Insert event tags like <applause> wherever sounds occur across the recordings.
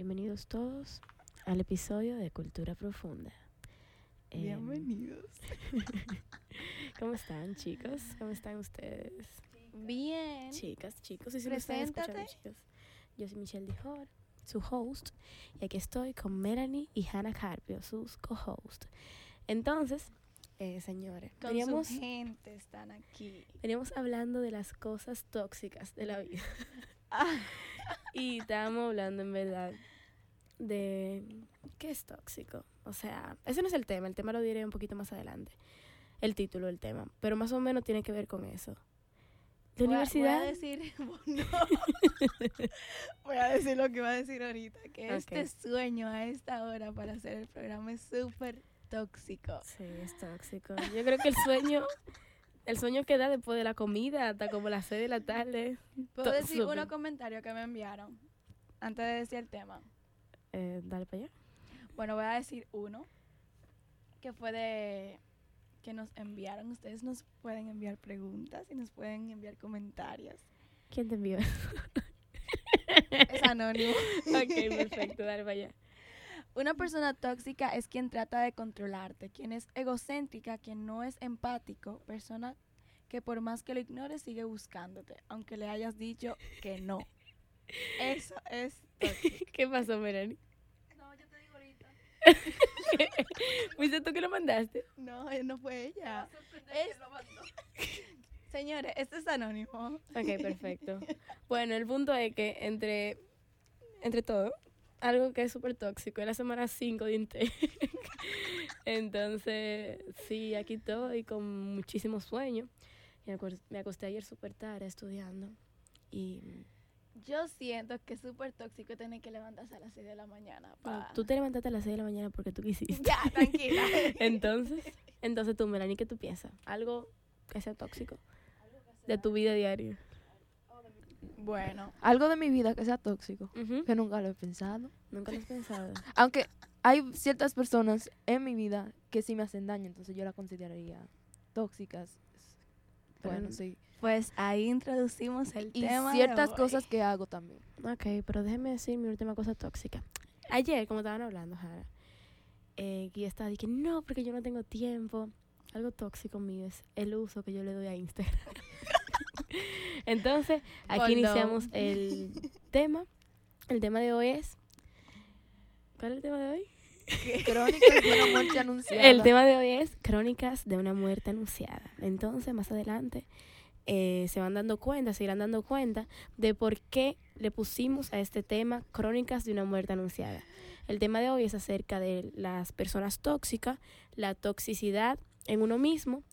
Bienvenidos todos al episodio de Cultura Profunda. Em, Bienvenidos. <laughs> ¿Cómo están, chicos? ¿Cómo están ustedes? Bien. Chicas, chicos, y si me están escuchando, Preséntate. chicos. Yo soy Michelle Dijor, su host, y aquí estoy con Melanie y Hannah Carpio, sus co-hosts. Entonces, eh, señores, Con veníamos, su gente están aquí. veníamos hablando de las cosas tóxicas de la vida. Ah, <laughs> Y estábamos hablando en verdad de qué es tóxico. O sea, ese no es el tema, el tema lo diré un poquito más adelante. El título del tema, pero más o menos tiene que ver con eso. La voy a- universidad, Voy a decir, <laughs> no. voy a decir lo que iba a decir ahorita, que este Ok. sueño a esta hora para hacer el programa es súper tóxico. sí, es tóxico. Yo creo que el sueño, el sueño que da después de la comida hasta como las 6 de la tarde. ¿Puedo decir súper. unos comentarios que me enviaron antes de decir el tema? Eh, dale para allá. Bueno, voy a decir uno que fue de que nos enviaron. Ustedes nos pueden enviar preguntas y nos pueden enviar comentarios. ¿Quién te envió? Es anónimo. <laughs> ok, perfecto, dale para allá. Una persona tóxica es quien trata de controlarte, quien es egocéntrica, quien no es empático, persona que por más que lo ignores sigue buscándote, aunque le hayas dicho que no. Eso es tóxico. <laughs> ¿Qué pasó, Melanie? No, yo te digo ahorita. <laughs> ¿Fuiste tú que lo mandaste? No, eh, no fue ella. Es- <laughs> Señores, este es anónimo. Ok, perfecto. Bueno, el punto es que entre, entre todo, algo que es súper tóxico es la semana 5 de Intec. <laughs> Entonces, sí, aquí estoy con muchísimo sueño. Me acosté ayer súper tarde estudiando. Y Yo siento que es súper tóxico tener que levantarse a las 6 de la mañana. pa- tú te levantaste a las 6 de la mañana porque tú quisiste. Ya, tranquila. <laughs> Entonces, entonces tú, Melanie, ¿qué tú piensas? Algo que sea tóxico de tu vida diaria. Bueno, Algo de mi vida que sea tóxico, que nunca lo he pensado. Nunca lo has pensado. Aunque hay ciertas personas en mi vida que sí me hacen daño, entonces yo las consideraría tóxicas. Bueno, sí. pues ahí introducimos el Y tema. de ciertas cosas que hago también. Ok, pero déjeme decir mi última cosa tóxica. Ayer, como estaban hablando, Jara, eh, que yo estaba diciendo, no, porque yo no tengo tiempo. Algo tóxico mío es el uso que yo le doy a Instagram. Entonces, aquí iniciamos el <laughs> tema. El tema de hoy es... ¿Cuál es el tema de hoy? Crónicas de una muerte anunciada. El tema de hoy es crónicas de una muerte anunciada. Entonces, más adelante, eh, se van dando cuenta, se irán dando cuenta de por qué le pusimos a este tema crónicas de una muerte anunciada. El tema de hoy es acerca de las personas tóxicas, la toxicidad en uno mismo,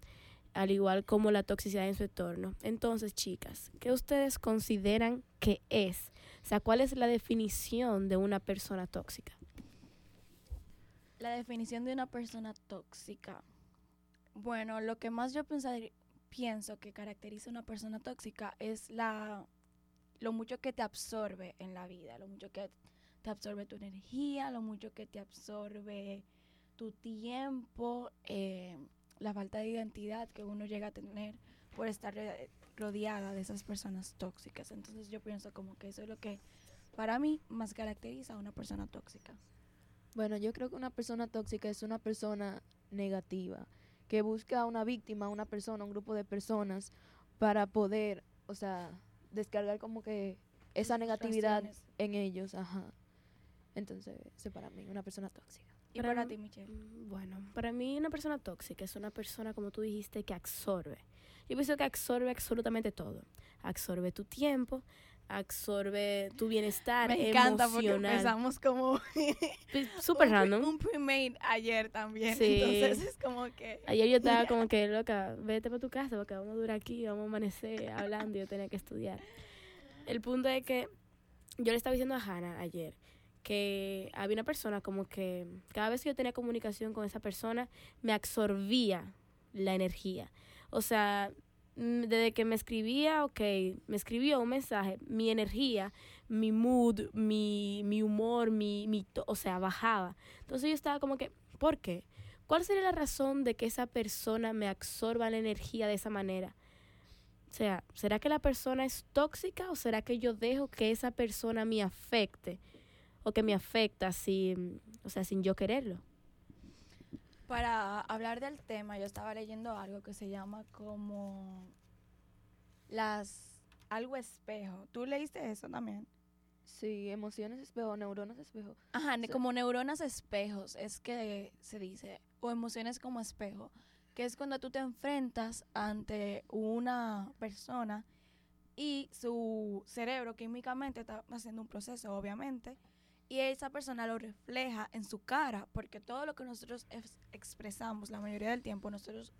al igual como la toxicidad en su entorno. Entonces, chicas, ¿qué ustedes consideran que es? O sea, ¿cuál es la definición de una persona tóxica? La definición de una persona tóxica. Bueno, lo que más yo pienso que caracteriza a una persona tóxica es la lo mucho que te absorbe en la vida, lo mucho que te absorbe tu energía, lo mucho que te absorbe tu tiempo, eh, la falta de identidad que uno llega a tener por estar re- rodeada de esas personas tóxicas. Entonces yo pienso como que eso es lo que para mí más caracteriza a una persona tóxica. Bueno, yo creo que una persona tóxica es una persona negativa, que busca a una víctima, una persona, un grupo de personas para poder, o sea, descargar como que esa negatividad en ellos, ajá. Entonces, eso para mí, una persona tóxica. Y Para para ti, Michelle. Mm, Bueno, para mí una persona tóxica es una persona, como tú dijiste, que absorbe. Yo pienso que absorbe absolutamente todo. Absorbe tu tiempo, absorbe tu bienestar Me encanta porque emocional. empezamos como <laughs> Pues, Súper random. Un pre-made ayer también. Sí. Entonces es como que Ayer yo estaba <laughs> como que, loca, vete para tu casa porque vamos a durar aquí, vamos a amanecer hablando y yo tenía que estudiar. El punto es que yo le estaba diciendo a Hannah ayer que había una persona como que cada vez que yo tenía comunicación con esa persona me absorbía la energía. O sea, mm, desde que me escribía, ok, me escribió un mensaje, mi energía, mi mood, mi, mi humor, mi, mi, o sea, bajaba. Entonces yo estaba como que, ¿por qué? ¿Cuál sería la razón de que esa persona me absorba la energía de esa manera? O sea, ¿será que la persona es tóxica o será que yo dejo que esa persona me afecte? O que me afecta sin, o sea, sin yo quererlo. Para hablar del tema, yo estaba leyendo algo que se llama como las algo espejo. ¿Tú leíste eso también? Sí, emociones espejo, neuronas espejo. Ajá, como neuronas espejos, es que se dice, o emociones como espejo, que es cuando tú te enfrentas ante una persona y su cerebro químicamente está haciendo un proceso, obviamente, y esa persona lo refleja en su cara, porque todo lo que nosotros ex- expresamos la mayoría del tiempo, nosotros,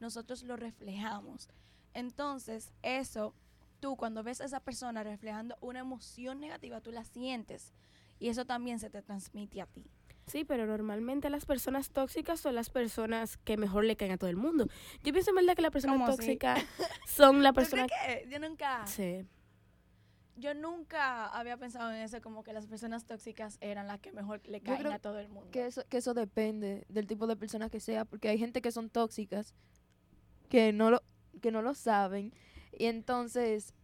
nosotros lo reflejamos. Entonces, eso, tú cuando ves a esa persona reflejando una emoción negativa, tú la sientes. Y eso también se te transmite a ti. Sí, pero normalmente las personas tóxicas son las personas que mejor le caen a todo el mundo. Yo pienso en verdad que las personas tóxicas <laughs> son las ¿Tú crees personas... que? Yo nunca, Sí. Yo nunca había pensado en eso, como que las personas tóxicas eran las que mejor le Yo caen creo a todo el mundo. Que eso, que eso depende del tipo de persona que sea, porque hay gente que son tóxicas, que no lo, que no lo saben, y entonces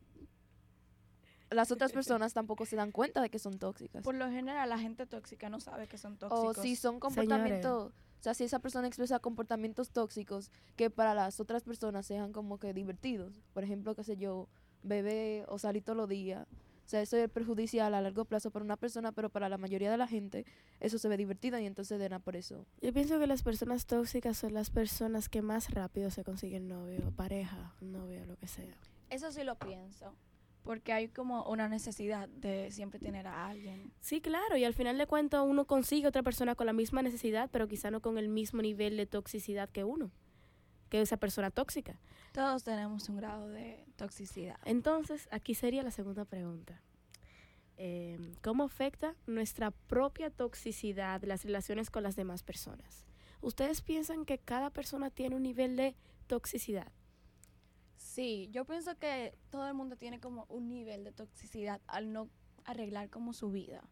las otras personas tampoco se dan cuenta de que son tóxicas. Por lo general, la gente tóxica no sabe que son O tóxicos. si son comportamientos, o sea, si esa persona expresa comportamientos tóxicos que para las otras personas sean como que divertidos. Por ejemplo, qué sé yo, beber o salir todos los días. O sea, eso es perjudicial a largo plazo para una persona, pero para la mayoría de la gente eso se ve divertido y entonces de nada por eso. Yo pienso que las personas tóxicas son las personas que más rápido se consiguen novio, pareja, novio, lo que sea. Eso sí lo pienso. Porque hay como una necesidad de siempre tener a alguien. Sí, claro, y al final de cuentas uno consigue otra persona con la misma necesidad, pero quizá no con el mismo nivel de toxicidad que uno, que esa persona tóxica. Todos tenemos un grado de toxicidad. Entonces, aquí sería la segunda pregunta. Eh, ¿Cómo afecta nuestra propia toxicidad las relaciones con las demás personas? ¿Ustedes piensan que cada persona tiene un nivel de toxicidad? Sí, yo pienso que todo el mundo tiene como un nivel de toxicidad al no arreglar como su vida,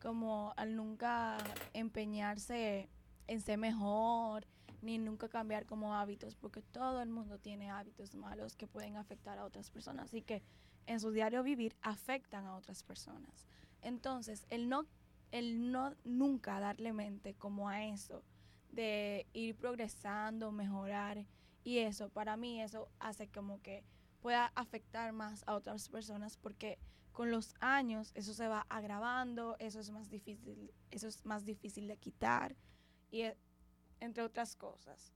como al nunca empeñarse en ser mejor, ni nunca cambiar como hábitos, porque todo el mundo tiene hábitos malos que pueden afectar a otras personas y que en su diario vivir afectan a otras personas. Entonces, el no, el no nunca darle mente como a eso, de ir progresando, mejorar, y eso, para mí, eso hace como que pueda afectar más a otras personas porque con los años eso se va agravando, eso es más difícil, eso es más difícil de quitar y e- entre otras cosas.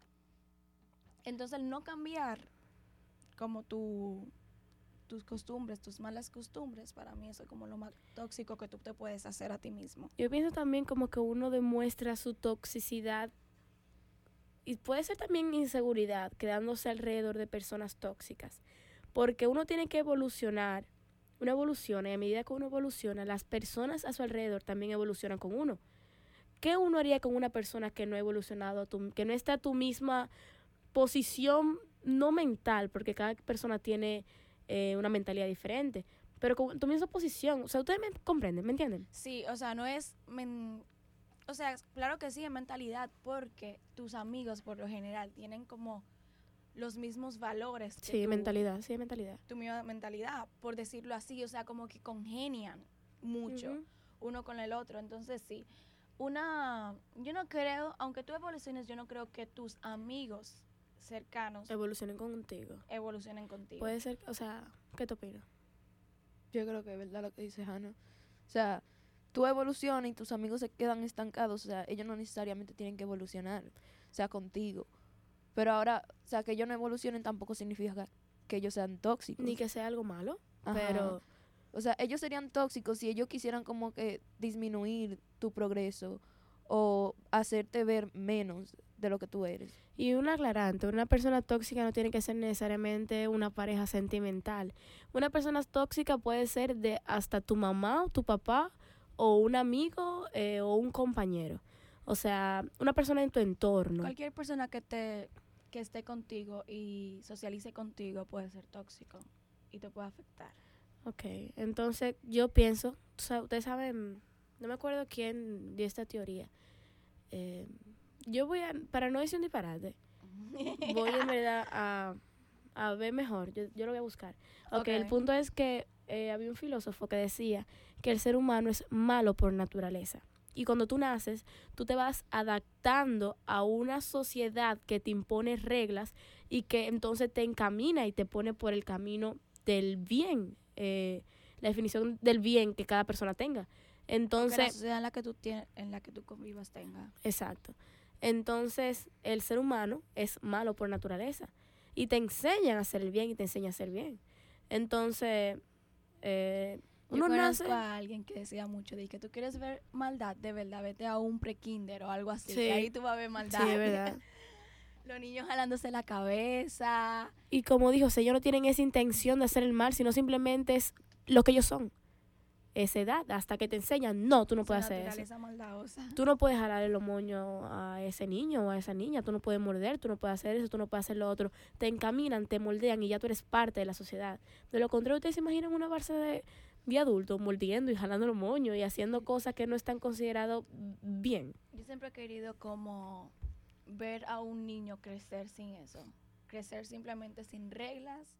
Entonces, el no cambiar como tu tus costumbres, tus malas costumbres, para mí eso es como lo más tóxico que tú te puedes hacer a ti mismo. Yo pienso también como que uno demuestra su toxicidad y puede ser también inseguridad quedándose alrededor de personas tóxicas, porque uno tiene que evolucionar, uno evoluciona y a medida que uno evoluciona, las personas a su alrededor también evolucionan con uno. ¿Qué uno haría con una persona que no ha evolucionado, que no está a tu misma posición, no mental, porque cada persona tiene eh, una mentalidad diferente, pero con tu misma posición? O sea, ustedes me comprenden, ¿me entienden? Sí, o sea, no es... men- o sea, claro que sí, es mentalidad, porque tus amigos por lo general tienen como los mismos valores. Sí, tú, mentalidad, sí, mentalidad. Tu misma mentalidad, por decirlo así, o sea, como que congenian mucho uno con el otro. Entonces, sí, una... Yo no creo, aunque tú evoluciones, yo no creo que tus amigos cercanos Evolucionen contigo. evolucionen contigo. Puede ser, o sea, ¿qué te opinas? Yo creo que es verdad lo que dice Hannah. O sea, tú evolucionas y tus amigos se quedan estancados. O sea, ellos no necesariamente tienen que evolucionar. O sea, contigo. Pero ahora, o sea, que ellos no evolucionen tampoco significa que ellos sean tóxicos. Ni que sea algo malo, Ajá. pero O sea, ellos serían tóxicos si ellos quisieran como que disminuir tu progreso o hacerte ver menos de lo que tú eres. Y un aclarante, una persona tóxica no tiene que ser necesariamente una pareja sentimental. Una persona tóxica puede ser de hasta tu mamá, tu papá, o un amigo eh, o un compañero. O sea, una persona en tu entorno. Cualquier persona que te que esté contigo y socialice contigo puede ser tóxico y te puede afectar. Ok, entonces yo pienso, ustedes saben, no me acuerdo quién dio esta teoría. Eh, yo voy a, para no decir un disparate, voy en <laughs> verdad a, a ver mejor, yo, yo lo voy a buscar. Ok, el Ok. punto es que eh, había un filósofo que decía que el ser humano es malo por naturaleza. Y cuando tú naces, tú te vas adaptando a una sociedad que te impone reglas y que entonces te encamina y te pone por el camino del bien, eh, la definición del bien que cada persona tenga. Que la Entonces, sociedad en la que tú tienes, en la que tú convivas tenga. exacto. Entonces, el ser humano es malo por naturaleza y te enseñan a hacer el bien y te enseñan a hacer bien. Entonces, eh, Yo uno conozco nace... a alguien que decía mucho de que tú quieres ver maldad, de verdad, vete a un prekinder o algo así, Sí. que ahí tú vas a ver Sí, maldad. es verdad. <laughs> Los niños jalándose la cabeza. Y como dijo, ellos no tienen esa intención de hacer el mal, sino simplemente es lo que ellos son. Esa edad, hasta que te enseñan, no, tú no puedes hacer eso. maldadosa. Tú no puedes jalarle los moños a ese niño o a esa niña, tú no puedes morder, tú no puedes hacer eso, tú no puedes hacer lo otro. Te encaminan, te moldean y ya tú eres parte de la sociedad. De lo contrario, ustedes se imaginan una barza de, de adultos mordiendo y jalando los moños y haciendo cosas que no están consideradas bien. Yo siempre he querido como ver a un niño crecer sin eso. Crecer simplemente sin reglas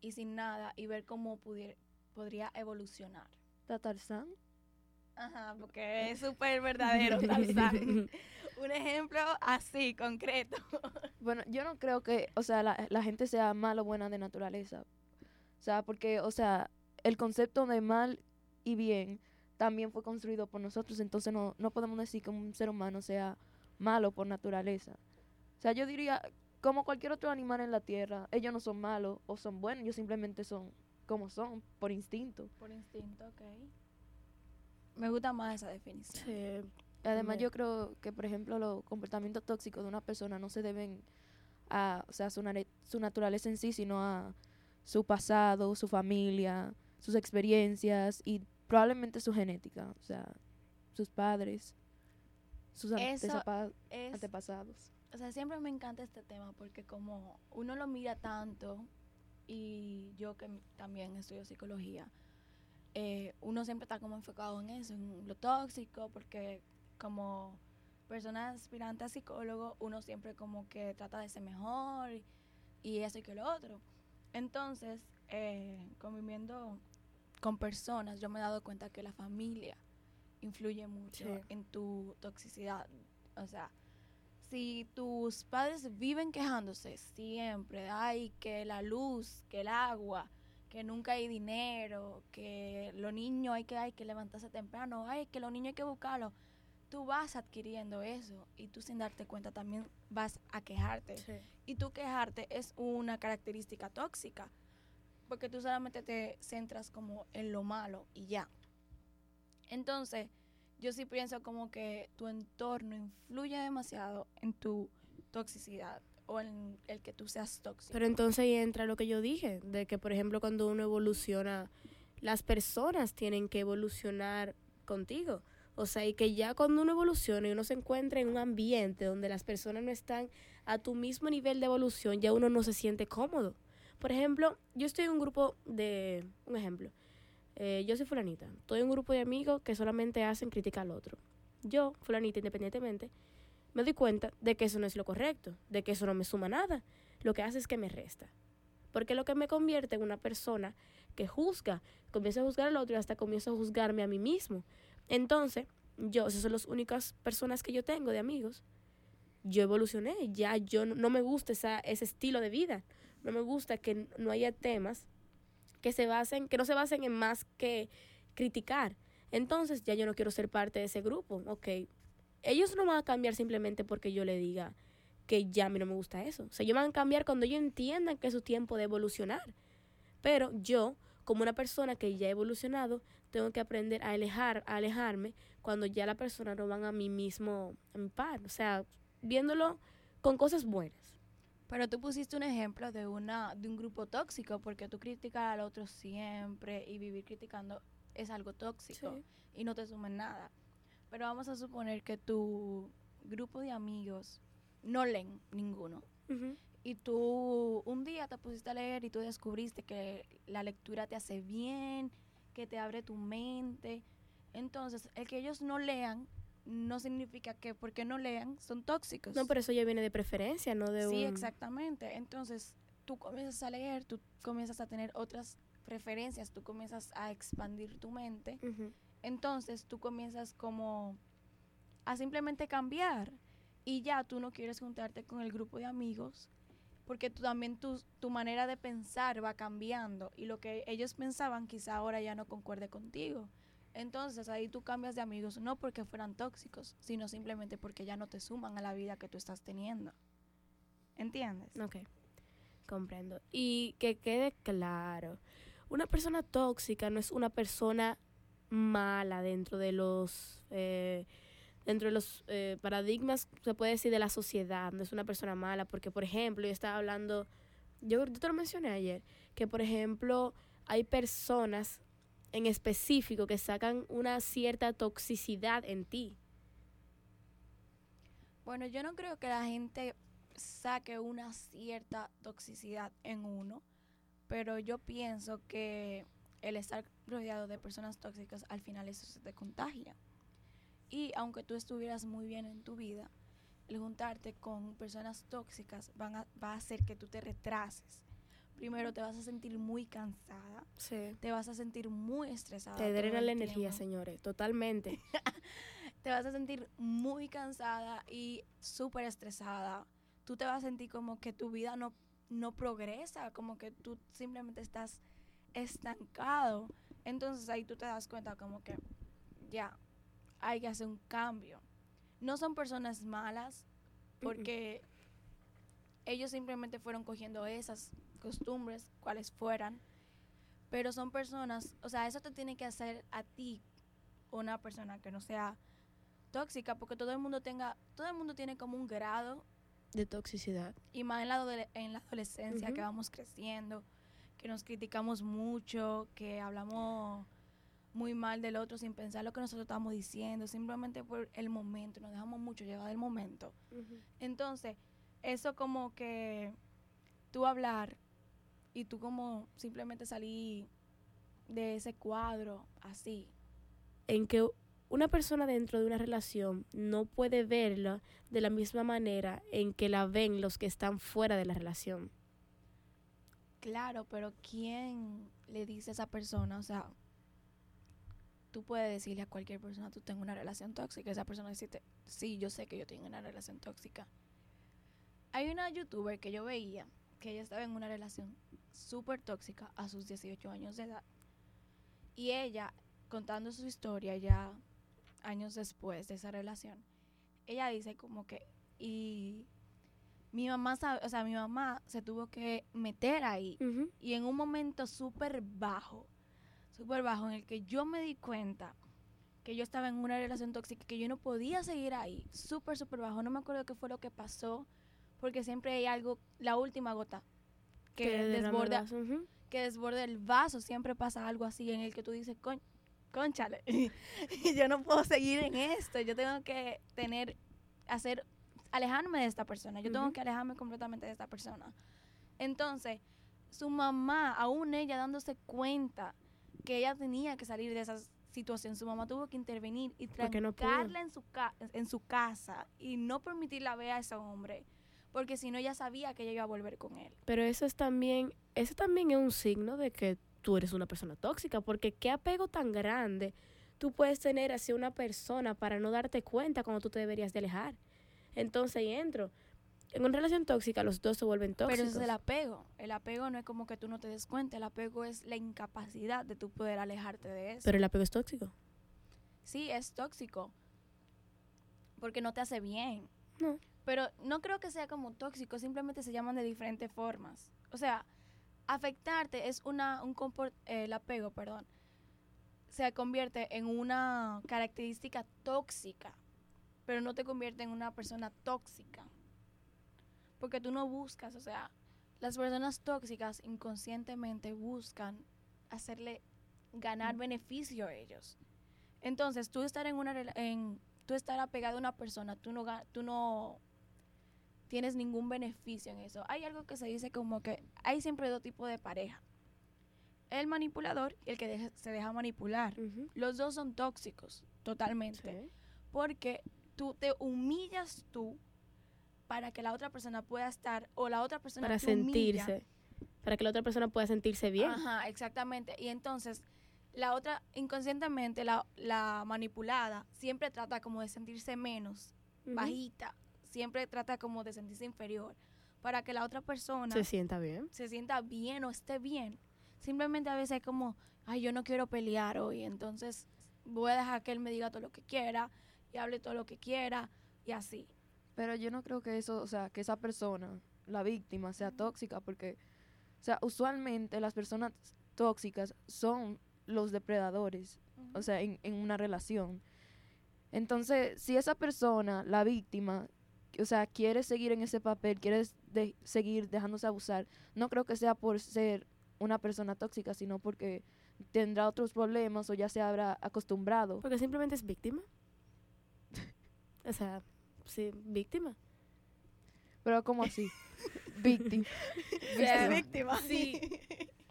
y sin nada y ver cómo pudiera, podría evolucionar. Tarzán. Ajá, porque es súper verdadero, Tarzán. <laughs> Un ejemplo así, concreto. <laughs> Bueno, yo no creo que, o sea, la, la gente sea mala o buena de naturaleza. O sea, porque, o sea, el concepto de mal y bien también fue construido por nosotros, entonces no, no podemos decir que un ser humano sea malo por naturaleza. O sea, yo diría, como cualquier otro animal en la tierra, ellos no son malos o son buenos, ellos simplemente son como son, por instinto. Por instinto, ok. Me gusta más esa definición. Sí. Además, yo creo que, por ejemplo, los comportamientos tóxicos de una persona no se deben a o sea, su, su naturaleza en sí, sino a su pasado, su familia, sus experiencias y probablemente su genética, o sea, sus padres, sus Eso antepasado- Es, antepasados. o sea, siempre me encanta este tema porque como uno lo mira tanto y yo que también estudio psicología, eh, uno siempre está como enfocado en eso, en lo tóxico, porque como persona aspirante a psicólogo, uno siempre como que trata de ser mejor y, y eso y que lo otro. Entonces, eh, conviviendo con personas, yo me he dado cuenta que la familia influye mucho Sí. en tu toxicidad. O sea, si tus padres viven quejándose siempre, ay, que la luz, que el agua, que nunca hay dinero, que los niños hay que, hay que levantarse temprano, ay, que los niños hay que buscarlos, tú vas adquiriendo eso y tú sin darte cuenta también vas a quejarte. Y tú quejarte es una característica tóxica, porque tú solamente te centras como en lo malo y ya. Entonces, yo sí pienso como que tu entorno influye demasiado en tu toxicidad o en el que tú seas tóxico. Pero entonces ahí entra lo que yo dije, de que por ejemplo cuando uno evoluciona, las personas tienen que evolucionar contigo. O sea, y que ya cuando uno evoluciona y uno se encuentra en un ambiente donde las personas no están a tu mismo nivel de evolución, ya uno no se siente cómodo. Por ejemplo, yo estoy en un grupo de, un ejemplo, eh, yo soy fulanita, estoy en un grupo de amigos que solamente hacen crítica al otro. Yo, fulanita, independientemente, me doy cuenta de que eso no es lo correcto, de que eso no me suma nada. Lo que hace es que me resta. Porque lo que me convierte en una persona que juzga, comienza a juzgar al otro y hasta comienzo a juzgarme a mí mismo. Entonces, yo, esas son las únicas personas que yo tengo de amigos. Yo evolucioné, ya yo no, no me gusta esa, ese estilo de vida. No me gusta que no haya temas que se basen, que no se basen en más que criticar. Entonces, ya yo no quiero ser parte de ese grupo. Ok, ellos no van a cambiar simplemente porque yo le diga que ya a mí no me gusta eso. O sea, ellos van a cambiar cuando ellos entiendan que es su tiempo de evolucionar. Pero yo, como una persona que ya ha evolucionado, tengo que aprender a alejar, a alejarme cuando ya la persona no van a mi mismo, a mi par. O sea, viéndolo con cosas buenas. Pero tú pusiste un ejemplo de una de un grupo tóxico porque tú criticar al otro siempre y vivir criticando es algo tóxico y no te suma en nada. Pero vamos a suponer que tu grupo de amigos no leen ninguno y tú un día te pusiste a leer y tú descubriste que la lectura te hace bien, que te abre tu mente. Entonces, el que ellos no lean no significa que porque no lean son tóxicos. No, pero eso ya viene de preferencia, no de Sí, un... exactamente. Entonces, tú comienzas a leer, tú comienzas a tener otras preferencias, tú comienzas a expandir tu mente, entonces tú comienzas como a simplemente cambiar y ya tú no quieres juntarte con el grupo de amigos porque tú también tu, tu manera de pensar va cambiando y lo que ellos pensaban quizá ahora ya no concuerde contigo. Entonces ahí tú cambias de amigos no porque fueran tóxicos, sino simplemente porque ya no te suman a la vida que tú estás teniendo. ¿Entiendes? Ok, comprendo. Y que quede claro, una persona tóxica no es una persona mala dentro de los eh, dentro de los eh, paradigmas, se puede decir, de la sociedad. No es una persona mala, porque, por ejemplo, yo estaba hablando, yo, yo te lo mencioné ayer, que, por ejemplo, hay personas en específico que sacan una cierta toxicidad en ti. Bueno, yo no creo que la gente saque una cierta toxicidad en uno, pero yo pienso que el estar rodeado de personas tóxicas al final eso se te contagia. Y aunque tú estuvieras muy bien en tu vida, el juntarte con personas tóxicas van a, va a hacer que tú te retrases. Primero te vas a sentir muy cansada, Sí. te vas a sentir muy estresada. Te drena la energía, señores, totalmente. <laughs> te vas a sentir muy cansada y súper estresada. Tú te vas a sentir como que tu vida no, no progresa, como que tú simplemente estás estancado. Entonces ahí tú te das cuenta como que ya hay que hacer un cambio. No son personas malas porque ellos simplemente fueron cogiendo esas costumbres, cuales fueran, pero son personas, o sea, eso te tiene que hacer a ti una persona que no sea tóxica, porque todo el mundo tenga, todo el mundo tiene como un grado, De toxicidad. y más en la, en la adolescencia que vamos creciendo, que nos criticamos mucho, que hablamos muy mal del otro sin pensar lo que nosotros estamos diciendo, simplemente por el momento, nos dejamos mucho llevar del momento. Entonces, eso como que tú hablar y tú como simplemente salir de ese cuadro así, en que una persona dentro de una relación no puede verla de la misma manera en que la ven los que están fuera de la relación. Claro, pero ¿quién le dice a esa persona? O sea, tú puedes decirle a cualquier persona, tú tengo una relación tóxica. Esa persona decirte, sí, yo sé que yo tengo una relación tóxica. Hay una youtuber que yo veía que ella estaba en una relación súper tóxica a sus 18 años de edad. Y ella, contando su historia ya años después de esa relación, ella dice como que, y mi mamá sabe, o sea, mi mamá se tuvo que meter ahí y en un momento súper bajo, súper bajo, en el que yo me di cuenta que yo estaba en una relación tóxica, que yo no podía seguir ahí, súper, súper bajo. No me acuerdo qué fue lo que pasó, porque siempre hay algo, la última gota, que, desborda, que desborda el vaso, siempre pasa algo así en el que tú dices, Con, conchale, <laughs> yo no puedo seguir en esto, yo tengo que tener, hacer, alejarme de esta persona, yo tengo que alejarme completamente de esta persona. Entonces, su mamá, aún ella dándose cuenta que ella tenía que salir de esa situación, su mamá tuvo que intervenir y Porque no trancarla en, su ca- en su casa y no permitirla ver a ese hombre, porque si no ella sabía que ella iba a volver con él. Pero eso es también, eso también es un signo de que tú eres una persona tóxica, porque qué apego tan grande tú puedes tener hacia una persona para no darte cuenta cuando tú te deberías de alejar. Entonces ahí entro. En una relación tóxica los dos se vuelven tóxicos. Pero ese es el apego. El apego no es como que tú no te des cuenta, el apego es la incapacidad de tú poder alejarte de eso. Pero el apego es tóxico. sí, es tóxico. Porque no te hace bien. No. Pero no creo que sea como tóxico, simplemente se llaman de diferentes formas. O sea, afectarte es una un compor- eh, el apego, perdón, se convierte en una característica tóxica, pero no te convierte en una persona tóxica. Porque tú no buscas, o sea, las personas tóxicas inconscientemente buscan hacerle ganar beneficio a ellos. Entonces, tú estar en una en tú estar apegado a una persona, tú no tú no tienes ningún beneficio en eso. Hay algo que se dice como que hay siempre dos tipos de pareja. El manipulador y el que deja- se deja manipular. Los dos son tóxicos, totalmente. Sí. Porque tú te humillas tú para que la otra persona pueda estar, o la otra persona Para te humilla sentirse. para que la otra persona pueda sentirse bien. Ajá, exactamente. Y entonces, la otra, inconscientemente, la, la manipulada siempre trata como de sentirse menos, bajita. Siempre trata como de sentirse inferior. Para que la otra persona Se sienta bien. se sienta bien o esté bien. Simplemente a veces es como, ay, yo no quiero pelear hoy, entonces voy a dejar que él me diga todo lo que quiera y hable todo lo que quiera y así. Pero yo no creo que eso, o sea, que esa persona, la víctima, sea tóxica, porque, o sea, usualmente las personas tóxicas son los depredadores, o sea, en, en una relación. Entonces, si esa persona, la víctima, o sea, quiere seguir en ese papel, quiere de- seguir dejándose abusar, no creo que sea por ser una persona tóxica, sino porque tendrá otros problemas o ya se habrá acostumbrado. Porque simplemente es víctima. <laughs> o sea, sí, víctima. Pero como así, <laughs> víctima. O <laughs> sea, víctima. Sí.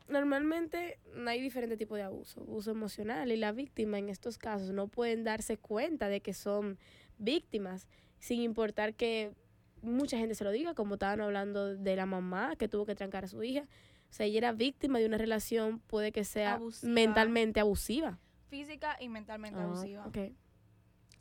Normalmente no hay diferente tipo de abuso, abuso emocional y la víctima en estos casos no pueden darse cuenta de que son víctimas sin importar que mucha gente se lo diga, como estaban hablando de la mamá que tuvo que trancar a su hija. O sea, ella era víctima de una relación, puede que sea Abusiva. mentalmente abusiva. Física y mentalmente Ah, abusiva. ok.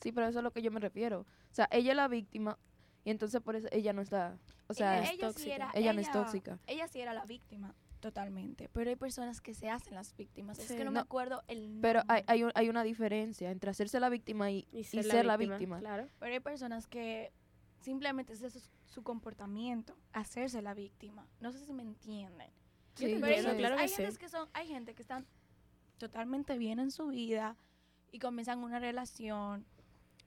Sí, pero eso es a lo que yo me refiero. O sea, ella es la víctima y entonces por eso ella no está, o sea, ella, es ella sí tóxica. era, ella no es tóxica. Ella sí era la víctima, totalmente. Pero hay personas que se hacen las víctimas. Es que no, me acuerdo el nombre. Pero hay, hay, un- hay una diferencia entre hacerse la víctima y, Y y ser, ser, la, la víctima. Claro. Pero hay personas que simplemente ese es su, su comportamiento, hacerse la víctima. No sé si me entienden. Sí, Pero yo claro que hay sí. gentes que son, hay gente que están totalmente bien en su vida y comienzan una relación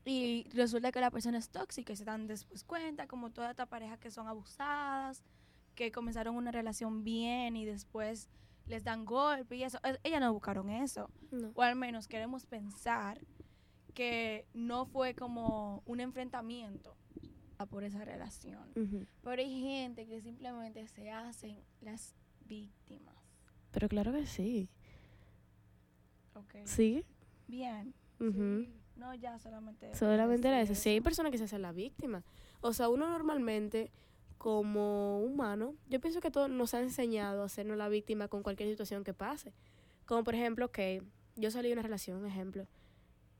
y resulta que la persona es tóxica y se dan después cuenta, como toda esta pareja que son abusadas, que comenzaron una relación bien y después les dan golpe y eso. Ellas no buscaron eso. No. O al menos queremos pensar que no fue como un enfrentamiento a por esa relación. Pero hay gente que simplemente se hacen las víctimas. Pero claro que sí. Ok. Sí. Bien. No, ya solamente. Solamente era eso. Sí, hay personas que se hacen la víctima. O sea, uno normalmente, como humano, yo pienso que todo nos ha enseñado a hacernos la víctima con cualquier situación que pase. Como por ejemplo, que yo salí de una relación, ejemplo.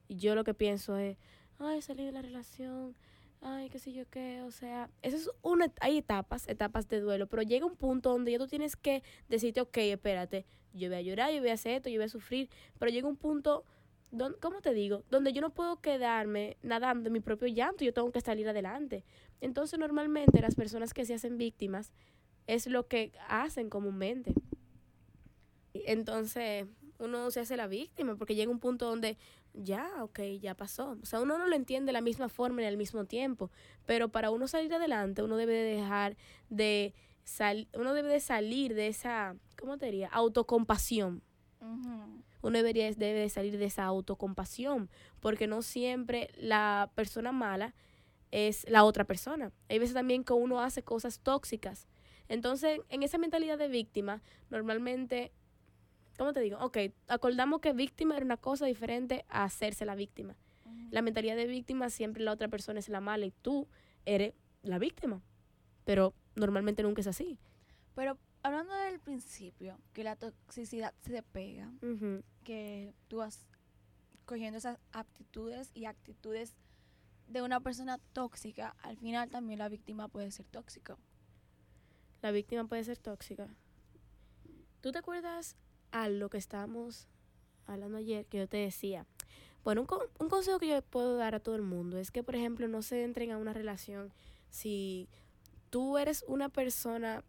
Y yo lo que pienso es, ay, salí de la relación, ay, qué sé yo qué. O sea, eso es una, hay etapas, etapas de duelo, pero llega un punto donde ya tú tienes que decirte, ok, espérate, yo voy a llorar, yo voy a hacer esto, yo voy a sufrir, pero llega un punto ¿cómo te digo? Donde yo no puedo quedarme nadando en mi propio llanto, yo tengo que salir adelante. Entonces, normalmente las personas que se hacen víctimas es lo que hacen comúnmente. Entonces, uno se hace la víctima porque llega un punto donde ya, ok, ya pasó. O sea, uno no lo entiende de la misma forma y al mismo tiempo, pero para uno salir adelante, uno debe de dejar de sal uno debe de salir de esa, ¿cómo te diría? autocompasión uno debería, debe de salir de esa autocompasión, porque no siempre la persona mala es la otra persona. Hay veces también que uno hace cosas tóxicas. Entonces, en esa mentalidad de víctima, normalmente, ¿cómo te digo? Ok, acordamos que víctima era una cosa diferente a hacerse la víctima. La mentalidad de víctima siempre la otra persona es la mala y tú eres la víctima. Pero normalmente nunca es así. Pero hablando del principio, que la toxicidad se pega, que tú vas cogiendo esas aptitudes y actitudes de una persona tóxica, al final también la víctima puede ser tóxica. La víctima puede ser tóxica. ¿Tú te acuerdas a lo que estábamos hablando ayer que yo te decía? Bueno, un, con- un consejo que yo puedo dar a todo el mundo es que, por ejemplo, no se entren a una relación si tú eres una persona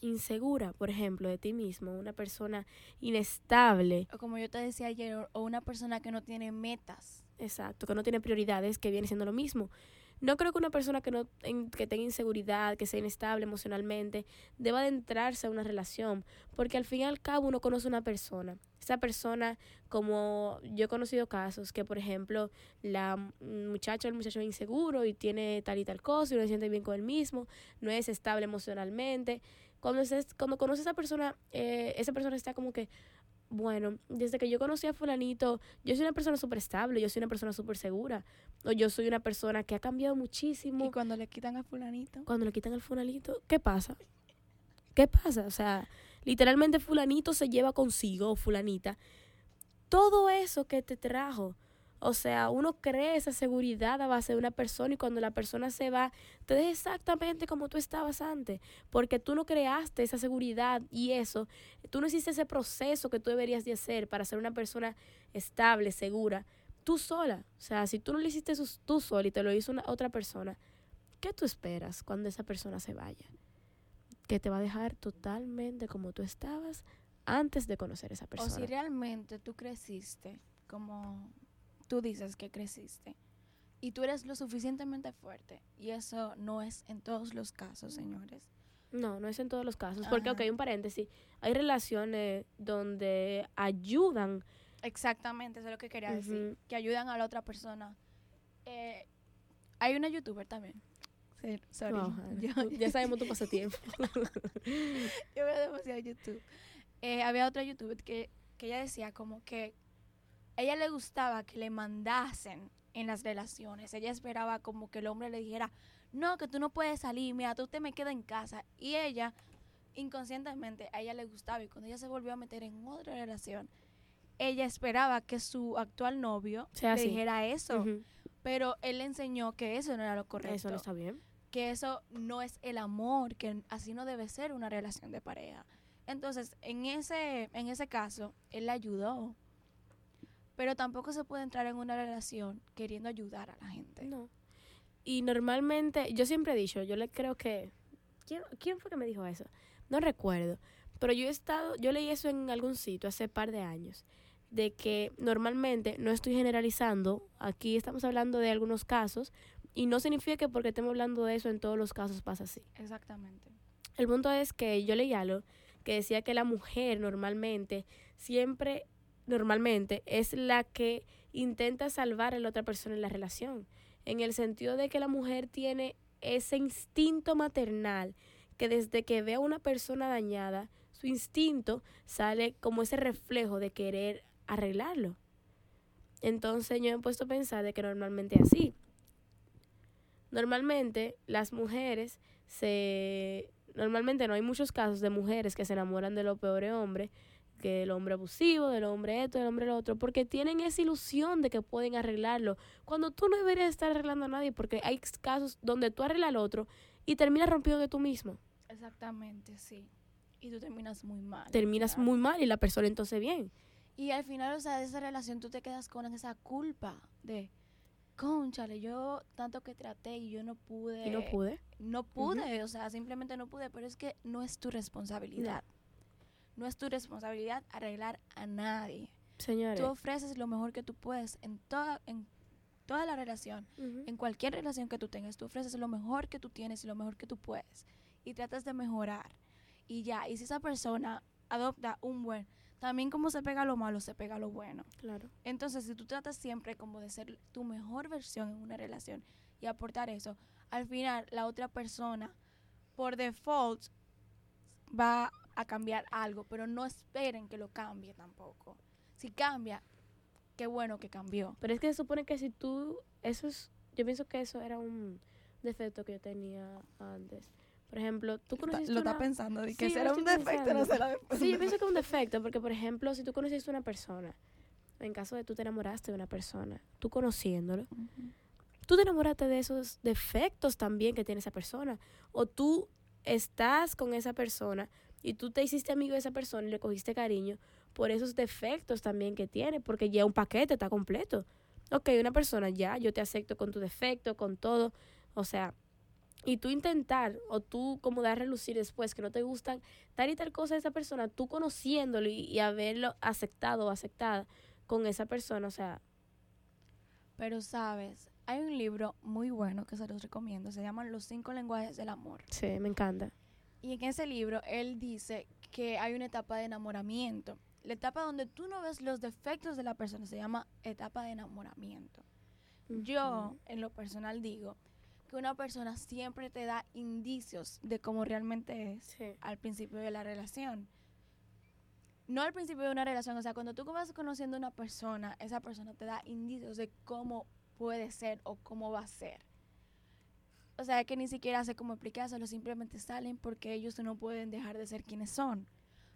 insegura, por ejemplo, de ti mismo, una persona inestable, O como yo te decía ayer, o una persona que no tiene metas. Exacto, que no tiene prioridades, que viene siendo lo mismo. No creo que una persona que no que tenga inseguridad, que sea inestable emocionalmente, deba de entrarse a una relación, porque al fin y al cabo uno conoce una persona. Esa persona, como yo he conocido casos que, por ejemplo, la muchacha el muchacho es inseguro y tiene tal y tal cosa y no se siente bien con él mismo, no es estable emocionalmente. Cuando, cuando conoce a esa persona, eh, esa persona está como que, bueno, desde que yo conocí a fulanito, yo soy una persona súper estable, yo soy una persona súper segura, o yo soy una persona que ha cambiado muchísimo. Y cuando le quitan a fulanito. Cuando le quitan el fulanito, ¿qué pasa? ¿qué pasa? O sea, literalmente fulanito se lleva consigo, o fulanita, todo eso que te trajo. O sea, uno cree esa seguridad a base de una persona y cuando la persona se va, te deja exactamente como tú estabas antes, porque tú no creaste esa seguridad y eso, tú no hiciste ese proceso que tú deberías de hacer para ser una persona estable, segura, tú sola. O sea, si tú no lo hiciste tú sola y te lo hizo una otra persona, ¿qué tú esperas cuando esa persona se vaya? Que te va a dejar totalmente como tú estabas antes de conocer a esa persona. O si realmente tú creciste como tú dices que creciste y tú eres lo suficientemente fuerte. Y eso no es en todos los casos, señores. No, no es en todos los casos. Porque, ok, un paréntesis. Hay relaciones donde ayudan. Exactamente, eso es lo que quería decir. Que ayudan a la otra persona. Eh, hay una youtuber también. Sí, sorry. <laughs> ya sabemos tu pasatiempo. <laughs> yo veo demasiado YouTube. Eh, había otra youtuber que, que ella decía como que ella le gustaba que le mandasen en las relaciones. Ella esperaba como que el hombre le dijera, no, que tú no puedes salir, mira, tú te me quedas en casa. Y ella, inconscientemente, a ella le gustaba. Y cuando ella se volvió a meter en otra relación, ella esperaba que su actual novio le dijera eso. Pero él le enseñó que eso no era lo correcto. Eso no está bien. Que eso no es el amor, que así no debe ser una relación de pareja. Entonces, en ese, en ese caso, él le ayudó pero tampoco se puede entrar en una relación queriendo ayudar a la gente. No. Y normalmente, yo siempre he dicho, yo le creo que... ¿quién, ¿Quién fue que me dijo eso? No recuerdo. Pero yo he estado, yo leí eso en algún sitio hace par de años, de que normalmente, no estoy generalizando, aquí estamos hablando de algunos casos, y no significa que porque estemos hablando de eso en todos los casos pasa así. Exactamente. El punto es que yo leí algo que decía que la mujer normalmente siempre normalmente es la que intenta salvar a la otra persona en la relación, en el sentido de que la mujer tiene ese instinto maternal que desde que ve a una persona dañada, su instinto sale como ese reflejo de querer arreglarlo. Entonces yo me he puesto a pensar de que normalmente es así. Normalmente las mujeres se... Normalmente no hay muchos casos de mujeres que se enamoran de los peores hombres que el hombre abusivo, del hombre esto, del hombre lo otro, porque tienen esa ilusión de que pueden arreglarlo, cuando tú no deberías estar arreglando a nadie, porque hay casos donde tú arreglas al otro y terminas rompiendo de tú mismo. Exactamente, sí. Y tú terminas muy mal. Terminas muy mal y la persona entonces bien. Y al final, o sea, de esa relación tú te quedas con esa culpa de, conchale, yo tanto que traté y yo no pude. Y no pude. No pude, o sea, simplemente no pude, pero es que no es tu responsabilidad. No es tu responsabilidad arreglar a nadie. Señores. Tú ofreces lo mejor que tú puedes en toda, en toda la relación, en cualquier relación que tú tengas. Tú ofreces lo mejor que tú tienes y lo mejor que tú puedes. Y tratas de mejorar. Y ya, y si esa persona adopta un buen, también como se pega lo malo, se pega lo bueno. Claro. Entonces, si tú tratas siempre como de ser tu mejor versión en una relación y aportar eso, al final la otra persona, por default, va a cambiar algo, pero no esperen que lo cambie tampoco. Si cambia, qué bueno que cambió. Pero es que se supone que si tú, eso es, yo pienso que eso era un defecto que yo tenía antes. Por ejemplo, tú conociste Lo está pensando, de que será un defecto, no será. Sí, yo pienso que es un defecto, porque por ejemplo, si tú conociste a una persona, en caso de tú te enamoraste de una persona, tú conociéndolo, tú te enamoraste de esos defectos también que tiene esa persona. O tú estás con esa persona y tú te hiciste amigo de esa persona y le cogiste cariño por esos defectos también que tiene, porque ya un paquete está completo. Ok, una persona ya, yo te acepto con tu defecto, con todo, o sea, y tú intentar o tú como dar a relucir después que no te gustan tal y tal cosa de esa persona, tú conociéndolo y, y haberlo aceptado o aceptada con esa persona, o sea. Pero sabes, hay un libro muy bueno que se los recomiendo, se llama Los cinco lenguajes del amor. Sí, me encanta. Y en ese libro él dice que hay una etapa de enamoramiento. La etapa donde tú no ves los defectos de la persona se llama etapa de enamoramiento. Yo, en lo personal, digo que una persona siempre te da indicios de cómo realmente es al principio de la relación. No al principio de una relación, o sea, cuando tú vas conociendo a una persona, esa persona te da indicios de cómo puede ser o cómo va a ser. O sea, que ni siquiera sé cómo explicárselo, simplemente salen porque ellos no pueden dejar de ser quienes son.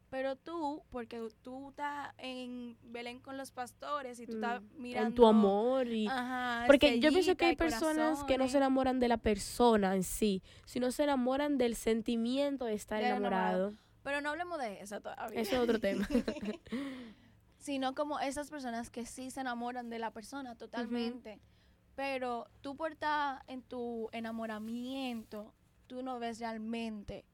Pero tú, porque tú estás en Belén con los pastores y tú estás Mm, mirando... Con tu amor y... Ajá, Porque yo pienso que hay personas que no se enamoran de la persona en sí, sino se enamoran del sentimiento de estar De enamorado. enamorado. Pero no hablemos de eso todavía. Eso es otro tema. <laughs> Sino como esas personas que sí se enamoran de la persona totalmente. Pero tú por estar en tu enamoramiento, tú no ves realmente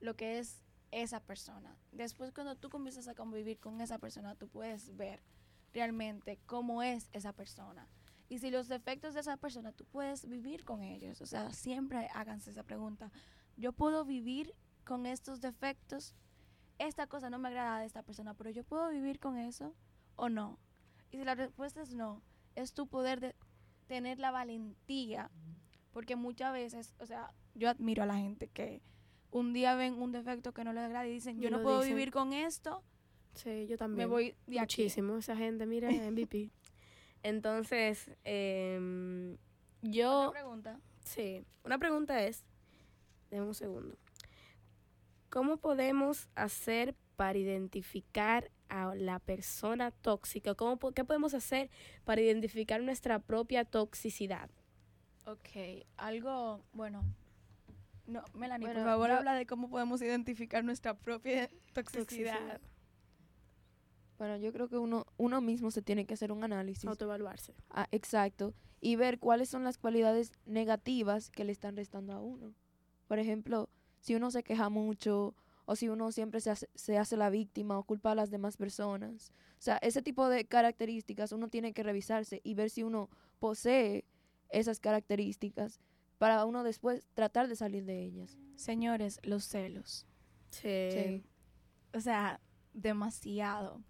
lo que es esa persona. Después cuando tú comienzas a convivir con esa persona, tú puedes ver realmente cómo es esa persona. Y si los defectos de esa persona, tú puedes vivir con ellos. O sea, siempre háganse esa pregunta. ¿Yo puedo vivir con estos defectos? Esta cosa no me agrada de esta persona, pero yo puedo vivir con eso o no. Y si la respuesta es no, es tu poder de tener la valentía. Porque muchas veces, o sea, yo admiro a la gente que un día ven un defecto que no les agrada y dicen, yo no puedo dicen. vivir con esto, Sí, yo me también. voy de aquí. Muchísimo, esa gente, mira, <laughs> MVP. Entonces, em, yo... Otra pregunta. Sí, una pregunta es, déjame un segundo. ¿Cómo podemos hacer para identificar a la persona tóxica? ¿Cómo, ¿Qué podemos hacer para identificar nuestra propia toxicidad? Ok, algo, bueno. No, Melanie, Bueno, por favor, yo- habla de cómo podemos identificar nuestra propia <laughs> toxicidad. Bueno, yo creo que uno, uno mismo se tiene que hacer un análisis. Autoevaluarse. Ah, exacto. Y ver cuáles son las cualidades negativas que le están restando a uno. Por ejemplo, si uno se queja mucho o si uno siempre se hace, se hace la víctima o culpa a las demás personas. O sea, ese tipo de características uno tiene que revisarse y ver si uno posee esas características para uno después tratar de salir de ellas. Señores, los celos. Sí. Sí. O sea, demasiado.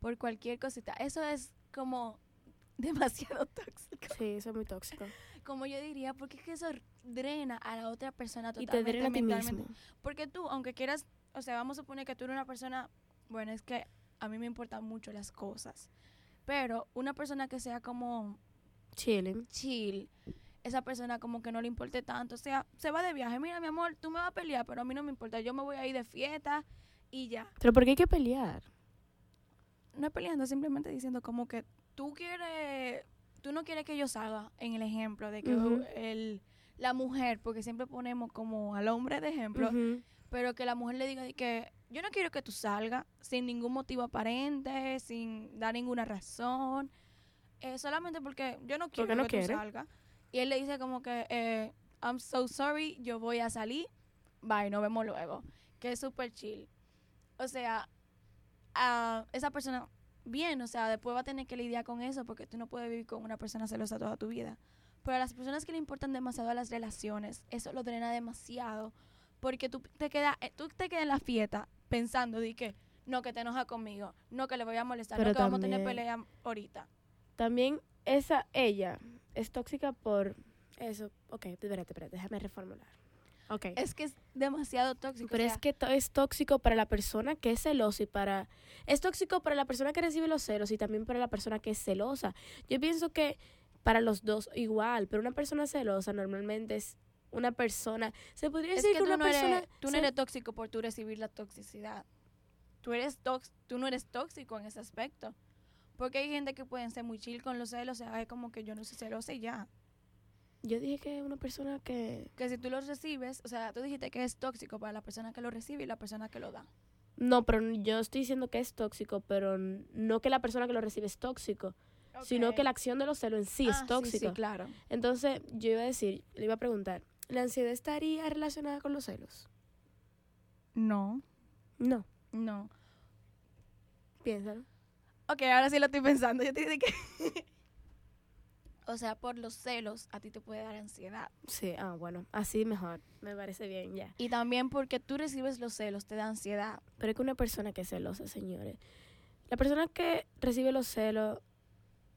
Por cualquier cosita. Eso es como <laughs> demasiado tóxico. Sí, eso es muy tóxico. <laughs> Como yo diría, porque es que eso drena a la otra persona Y te totalmente drena a ti mismo. Porque tú, aunque quieras, o sea, vamos a suponer que tú eres una persona, bueno, es que a mí me importan mucho las cosas. Pero una persona que sea como Chilling. chill, esa persona como que no le importe tanto, o sea, se va de viaje, mira mi amor, tú me vas a pelear, pero a mí no me importa, yo me voy a ir de fiesta y ya. Pero ¿por qué hay que pelear? No es peleando, simplemente diciendo como que tú quieres, tú no quieres que yo salga, en el ejemplo de que Ujú. el, la mujer, porque siempre ponemos como al hombre de ejemplo, pero que la mujer le diga de que yo no quiero que tú salgas sin ningún motivo aparente, sin dar ninguna razón, eh, solamente porque yo no quiero no que tú quiere. salgas. Y él le dice como que, eh, I'm so sorry, yo voy a salir, bye, nos vemos luego. Que es súper chill. O sea, a esa persona, bien, o sea, después va a tener que lidiar con eso porque tú no puedes vivir con una persona celosa toda tu vida. Pero a las personas que le importan demasiado a las relaciones, eso lo drena demasiado. Porque tú te quedas, eh, tú te quedas en la fiesta pensando de que no, que te enoja conmigo, no, que le voy a molestar, Pero no, que vamos a tener pelea ahorita. También esa, ella, es tóxica por eso. Ok, espérate, espérate, déjame reformular. Ok. Es que es demasiado tóxico. Pero o es sea, que to- es tóxico para la persona que es celosa y para... Es tóxico para la persona que recibe los celos y también para la persona que es celosa. Yo pienso que para los dos igual, pero una persona celosa normalmente es una persona... Se podría es decir que que, tú una no, persona... eres, tú no eres tóxico por tú recibir la toxicidad. Tú, eres tox, tú no eres tóxico en ese aspecto. Porque hay gente que pueden ser muy chill con los celos, o sea, es como que yo no soy celosa y ya. Yo dije que una persona que... Que si tú los recibes, o sea, tú dijiste que es tóxico para la persona que lo recibe y la persona que lo da. No, pero yo estoy diciendo que es tóxico, pero no que la persona que lo recibe es tóxico, sino que la acción de los celos en sí Ah, es tóxico. Sí, claro. Entonces, yo iba a decir, le iba a preguntar, ¿la ansiedad estaría relacionada con los celos? No, No, no. piénsalo. Ok, ahora sí lo estoy pensando. Yo te dije que... <laughs> o sea, por los celos a ti te puede dar ansiedad. Sí, ah, bueno, así mejor, me parece bien, ya. Y también porque tú recibes los celos te da ansiedad. Pero es que una persona que es celosa, señores, la persona que recibe los celos,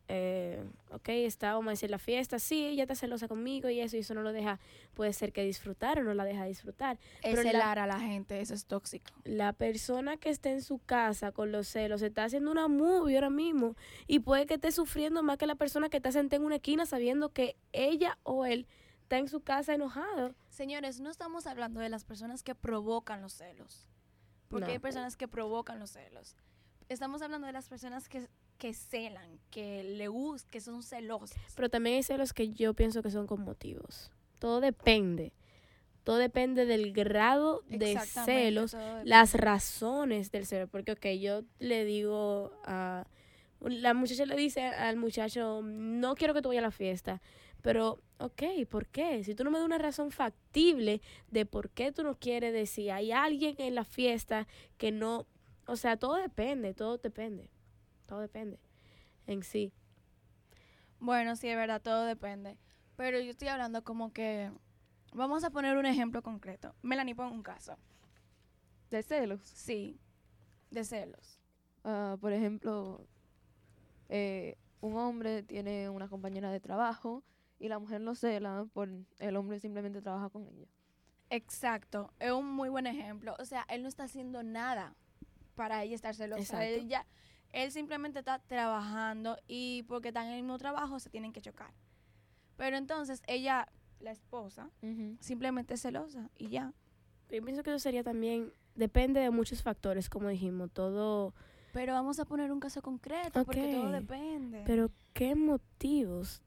eh, ok, está, vamos a decir, la fiesta, sí, ella está celosa conmigo y eso, y eso no lo deja, puede ser que disfrutar o no la deja disfrutar. Es Pero la- celar a la gente, eso es tóxico. La persona que esté en su casa con los celos está haciendo una movie ahora mismo y puede que esté sufriendo más que la persona que está sentada en una esquina sabiendo que ella o él está en su casa enojado. Señores, no estamos hablando de las personas que provocan los celos. Porque No. hay personas que provocan los celos. Estamos hablando de las personas que, que celan, que le gustan, que son celosas. Pero también hay celos que yo pienso que son con motivos. Todo depende. Todo depende del grado de celos, las razones del celo. Porque, ok, yo le digo a... La muchacha le dice al muchacho, no quiero que tú vayas a la fiesta. Pero, ok, ¿por qué? Si tú no me das una razón factible de por qué tú no quieres decir, hay alguien en la fiesta que no... O sea, todo depende, todo depende. Todo depende en sí. Bueno, sí, es verdad, todo depende. Pero yo estoy hablando como que... Vamos a poner un ejemplo concreto. Melanie, pon un caso. De celos. Sí, de celos. Ah, por ejemplo, eh, un hombre tiene una compañera de trabajo y la mujer lo cela por el hombre simplemente trabaja con ella. Exacto, es un muy buen ejemplo. O sea, él no está haciendo nada para ella estar celosa. Exacto. Él, simplemente está trabajando y porque están en el mismo trabajo se tienen que chocar. Pero entonces ella, la esposa, simplemente es celosa y ya. Yo pienso que eso sería también, depende de muchos factores, como dijimos, todo, Pero vamos a poner un caso concreto porque todo depende. pero ¿qué motivos?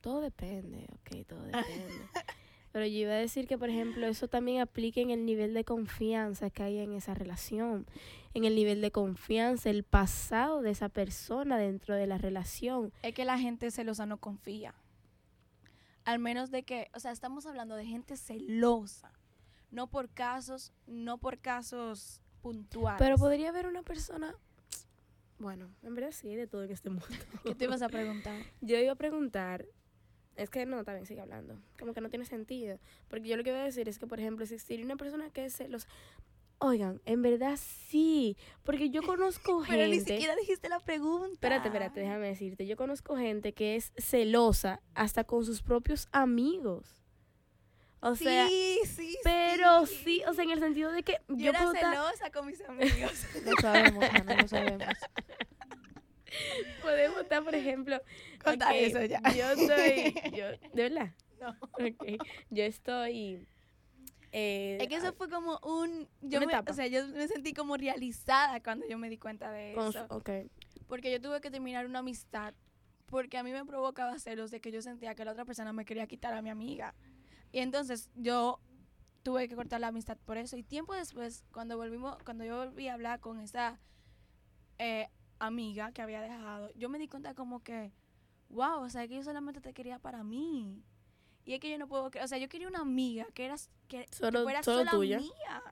Todo depende, ok, todo <laughs> depende. pero yo iba a decir que, por ejemplo, eso también aplica en el nivel de confianza que hay en esa relación, en el nivel de confianza, el pasado de esa persona dentro de la relación. es que la gente celosa no confía. Al menos de que, o sea, estamos hablando de gente celosa. No por casos, no por casos puntuales. Pero podría haber una persona, bueno, en verdad sí, de todo en este mundo. <laughs> ¿Qué te ibas a preguntar? Yo iba a preguntar, es que no, también sigue hablando, como que no tiene sentido, porque yo lo que voy a decir es que, por ejemplo, si existiría una persona que es celosa, oigan, en verdad sí, porque yo conozco <laughs> Pero ni gente, siquiera dijiste la pregunta. espérate, espérate, déjame decirte, yo conozco gente que es celosa hasta con sus propios amigos, o sea, sí, sí, pero sí, o sea, en el sentido de que Yo, yo, era puedo estar- celosa con mis amigos. <laughs> Lo sabemos, Ana, lo sabemos. <laughs> podemos estar, por ejemplo, Conta ok, eso ya. Yo estoy, yo, de verdad, No. ok, yo estoy... eh, Es que eso fue como un... Yo me, etapa. o sea, yo me sentí como realizada cuando yo me di cuenta de eso. Porque yo tuve que terminar una amistad porque a mí me provocaba celos de que yo sentía que la otra persona me quería quitar a mi amiga. Y entonces yo tuve que cortar la amistad por eso. Y tiempo después, cuando volvimos, cuando yo volví a hablar con esa eh, amiga que había dejado, yo me di cuenta como que, wow, o sea, que yo solamente te quería para mí. Y es que yo no puedo, cre- o sea, yo quería una amiga que era que, que Solo- fuera solo tuya. mía.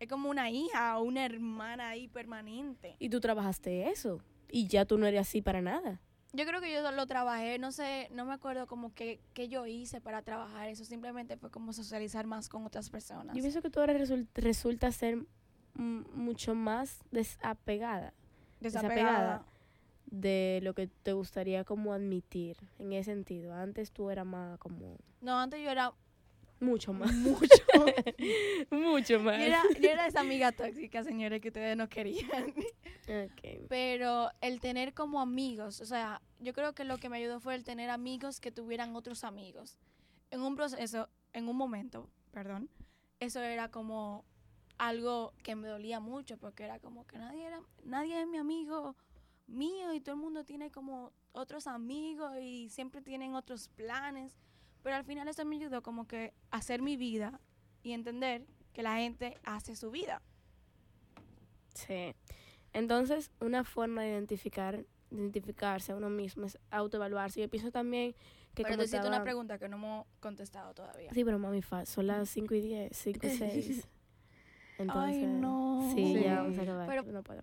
Es como una hija o una hermana ahí permanente. Y tú trabajaste eso. Y ya tú no eres así para nada. Yo creo que yo lo trabajé, no sé, no me acuerdo como que, que yo hice para trabajar eso, simplemente fue como socializar más con otras personas. Yo pienso que tú ahora resul- resulta ser mucho más desapegada desapegada. De lo que te gustaría como admitir en ese sentido. Antes tú eras más como No, antes yo era mucho más, mucho. <laughs> mucho yo, más. era, yo era esa amiga tóxica, señores, que ustedes no querían. Pero el tener como amigos, o sea, yo creo que lo que me ayudó fue el tener amigos que tuvieran otros amigos. En un proceso, en un momento, perdón, eso era como algo que me dolía mucho porque era como que nadie era nadie es mi amigo mío y todo el mundo tiene como otros amigos y siempre tienen otros planes, pero al final eso me ayudó como que a hacer mi vida y entender que la gente hace su vida. Sí. Entonces, una forma de identificar identificarse a uno mismo es autoevaluarse. Yo pienso también que pero como te hiciste una estaba- pregunta que no hemos contestado todavía. Sí, pero mami, fa- son las 5 y 10, 5 y <laughs> 6. Entonces, Ay, no. Sí, Sí. ya vamos a acabar. Pero- no puedo.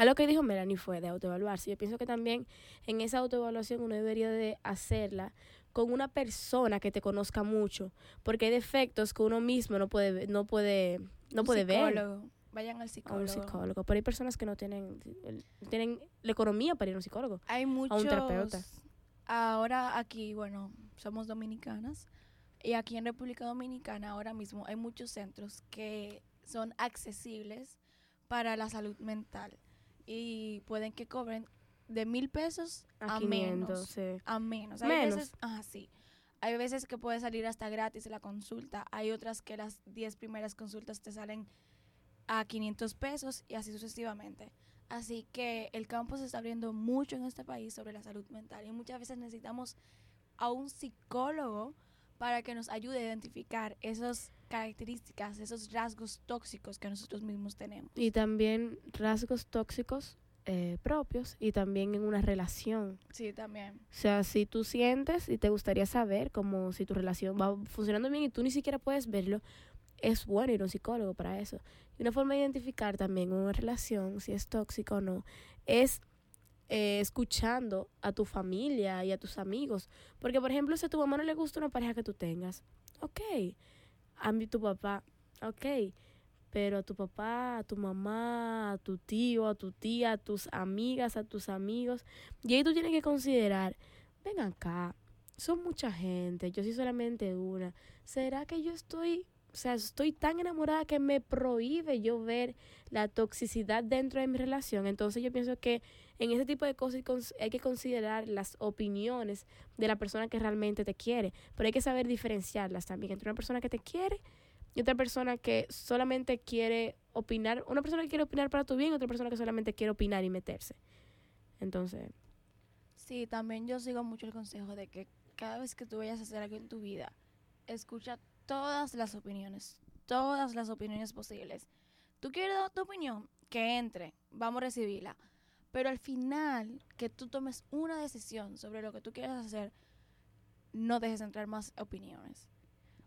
A lo que dijo Melanie fue de autoevaluarse. Yo pienso que también en esa autoevaluación uno debería de hacerla con una persona que te conozca mucho, porque hay defectos que uno mismo no puede no puede no Un puede ver psicólogo. Vayan al a psicólogo. un psicólogo, pero hay personas que no tienen tienen la economía para ir a un psicólogo. Hay muchos. terapeuta. Ahora aquí, bueno, somos dominicanas. Y aquí en República Dominicana ahora mismo hay muchos centros que son accesibles para la salud mental. Y pueden que cobren de mil pesos A, a, 500, menos. sí. A menos. Hay Menos. veces, ah, sí. Hay veces que puede salir hasta gratis la consulta. Hay otras que las 10 primeras consultas te salen a 500 pesos y así sucesivamente. Así que el campo se está abriendo mucho en este país sobre la salud mental y muchas veces necesitamos a un psicólogo para que nos ayude a identificar esas características, esos rasgos tóxicos que nosotros mismos tenemos. Y también rasgos tóxicos eh, propios y también en una relación. Sí, también. O sea, si tú sientes y te gustaría saber como si tu relación va funcionando bien y tú ni siquiera puedes verlo, es bueno ir a un psicólogo para eso. Y una forma de identificar también una relación, si es tóxica o no, es eh, escuchando a tu familia y a tus amigos. Porque, por ejemplo, si a tu mamá no le gusta una pareja que tú tengas, ok. A mí, tu papá, ok. Pero a tu papá, a tu mamá, a tu tío, a tu tía, a tus amigas, a tus amigos. Y ahí tú tienes que considerar, ven acá, son mucha gente, yo soy solamente una. ¿Será que yo estoy o sea, estoy tan enamorada que me prohíbe yo ver la toxicidad dentro de mi relación. Entonces yo pienso que en ese tipo de cosas hay que considerar las opiniones de la persona que realmente te quiere. Pero hay que saber diferenciarlas también entre una persona que te quiere y otra persona que solamente quiere opinar. Una persona que quiere opinar para tu bien y otra persona que solamente quiere opinar y meterse. Entonces... Sí, también yo sigo mucho el consejo de que cada vez que tú vayas a hacer algo en tu vida, escucha todas las opiniones, todas las opiniones posibles. ¿Tú quieres dar tu opinión? Que entre, vamos a recibirla. Pero al final, que tú tomes una decisión sobre lo que tú quieres hacer, no dejes entrar más opiniones.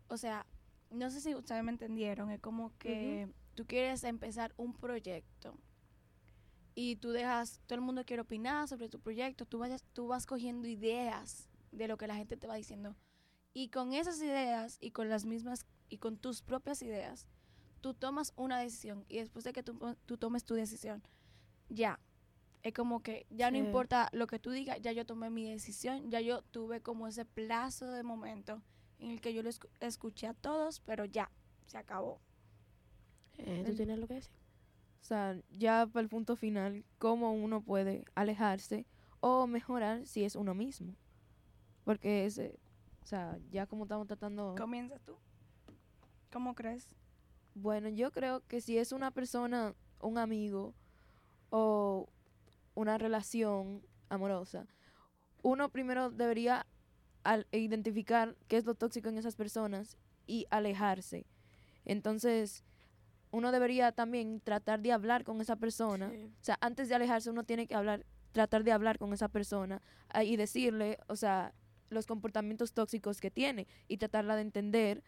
O sea, no sé si ustedes me entendieron, es como que tú quieres empezar un proyecto y tú dejas, todo el mundo quiere opinar sobre tu proyecto, tú, vayas, tú vas cogiendo ideas de lo que la gente te va diciendo y con esas ideas y con las mismas y con tus propias ideas, tú tomas una decisión y después de que tú, tomes tu decisión, ya, es como que ya no importa lo que tú digas, ya yo tomé mi decisión, ya yo tuve como ese plazo de momento en el que yo lo escuché a todos, pero ya, se acabó. Eh, ¿Tú tienes lo que decir? O sea, ya para el punto final, cómo uno puede alejarse o mejorar si es uno mismo. Porque ese, o sea, ya como estamos tratando... Comienza tú. ¿Cómo crees? Bueno, yo creo que si es una persona, un amigo o una relación amorosa, uno primero debería identificar qué es lo tóxico en esas personas y alejarse. Entonces, uno debería también tratar de hablar con esa persona. O sea, antes de alejarse uno tiene que hablar, tratar de hablar con esa persona ah, y decirle, o sea, los comportamientos tóxicos que tiene y tratarla de entender